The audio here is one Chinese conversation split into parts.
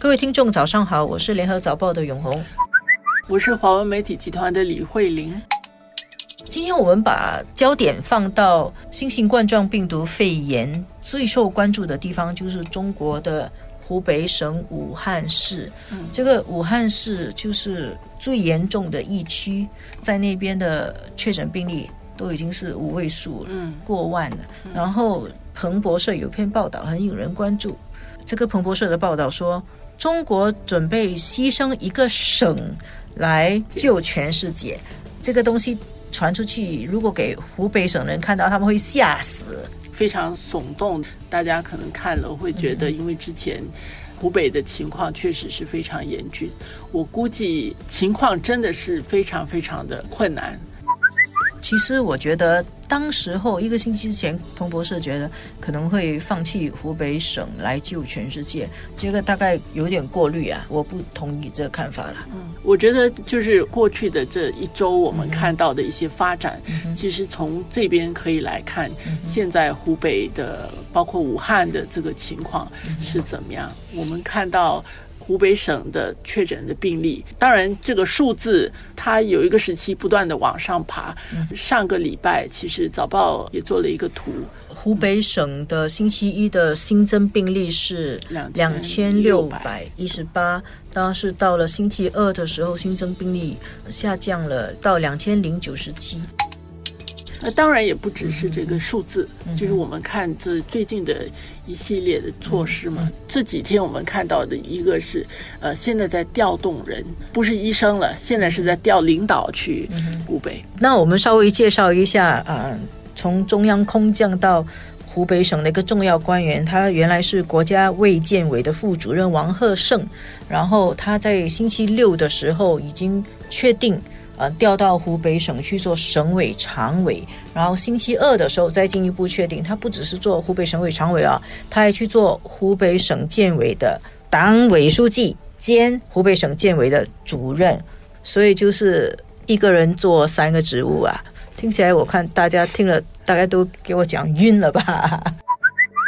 各位听众，早上好，我是联合早报的永红，我是华文媒体集团的李慧玲。今天我们把焦点放到新型冠状病毒肺炎最受关注的地方，就是中国的湖北省武汉市。这个武汉市就是最严重的疫区，在那边的确诊病例都已经是五位数了，过万了。然后彭博社有篇报道很引人关注，这个彭博社的报道说，中国准备牺牲一个省来救全世界，这个东西。传出去，如果给湖北省人看到，他们会吓死，非常耸动。大家可能看了会觉得，因为之前湖北的情况确实是非常严峻，我估计情况真的是非常非常的困难。其实我觉得，当时候一个星期之前，彭博士觉得可能会放弃湖北省来救全世界，这个大概有点过滤啊，我不同意这个看法了。嗯，我觉得就是过去的这一周，我们看到的一些发展，其实从这边可以来看，现在湖北的包括武汉的这个情况是怎么样，我们看到。湖北省的确诊的病例，当然这个数字它有一个时期不断的往上爬。上个礼拜其实是早报也做了一个图，湖北省的星期一的新增病例是两千六百一十八，当然是到了星期二的时候，新增病例下降了到两千零九十七。那当然也不只是这个数字，就是我们看这最近的一系列的措施嘛。这几天我们看到的一个是，呃，现在在调动人，不是医生了，现在是在调领导去湖北。那我们稍微介绍一下啊，从中央空降到湖北省的一个重要官员，他原来是国家卫健委的副主任王贺胜，然后他在星期六的时候已经确定。呃，调到湖北省去做省委常委，然后星期二的时候再进一步确定，他不只是做湖北省委常委啊，他还去做湖北省建委的党委书记兼湖北省建委的主任，所以就是一个人做三个职务啊。听起来我看大家听了大概都给我讲晕了吧？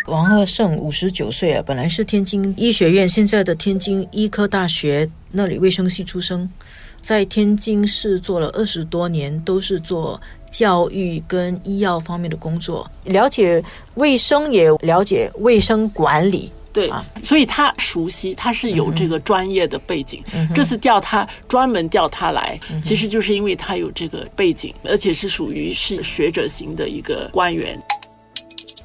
王鹤胜五十九岁啊，本来是天津医学院现在的天津医科大学那里卫生系出生。在天津市做了二十多年，都是做教育跟医药方面的工作，了解卫生也了解卫生管理。对啊，所以他熟悉，他是有这个专业的背景。这次调他专门调他来，其实就是因为他有这个背景，而且是属于是学者型的一个官员。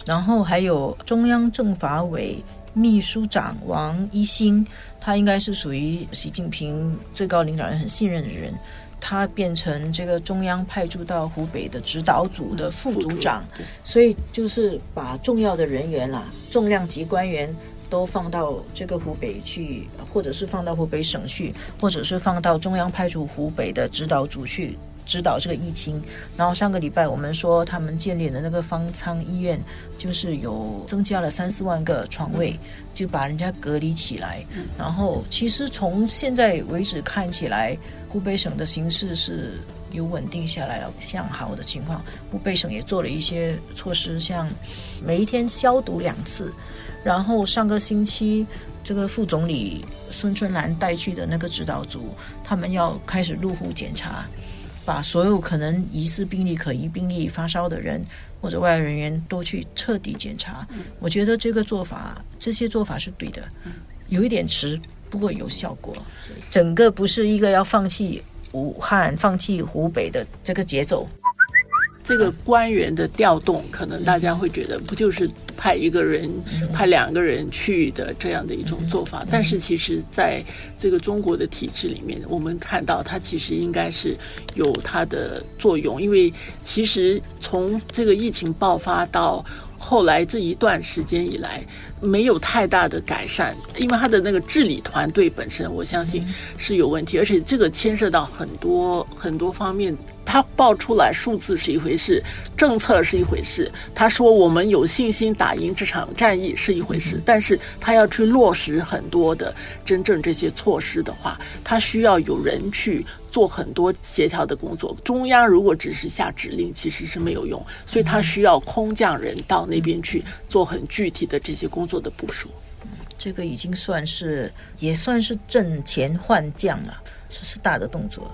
然后还有中央政法委。秘书长王一新，他应该是属于习近平最高领导人很信任的人，他变成这个中央派驻到湖北的指导组的副组长，所以就是把重要的人员啦，重量级官员都放到这个湖北去，或者是放到湖北省去，或者是放到中央派驻湖北的指导组去。指导这个疫情，然后上个礼拜我们说他们建立的那个方舱医院，就是有增加了三四万个床位，就把人家隔离起来。然后其实从现在为止看起来，湖北省的形势是有稳定下来了，向好的情况。湖北省也做了一些措施，像每一天消毒两次，然后上个星期这个副总理孙春兰带去的那个指导组，他们要开始入户检查。把所有可能疑似病例、可疑病例、发烧的人或者外来人员都去彻底检查。我觉得这个做法，这些做法是对的，有一点迟，不过有效果。整个不是一个要放弃武汉、放弃湖北的这个节奏。这个官员的调动，可能大家会觉得不就是派一个人、派两个人去的这样的一种做法？但是其实，在这个中国的体制里面，我们看到它其实应该是有它的作用，因为其实从这个疫情爆发到后来这一段时间以来，没有太大的改善，因为他的那个治理团队本身，我相信是有问题，而且这个牵涉到很多很多方面。他报出来数字是一回事，政策是一回事。他说我们有信心打赢这场战役是一回事，但是他要去落实很多的真正这些措施的话，他需要有人去做很多协调的工作。中央如果只是下指令，其实是没有用，所以他需要空降人到那边去做很具体的这些工作的部署。这个已经算是也算是挣钱换将了，这是大的动作。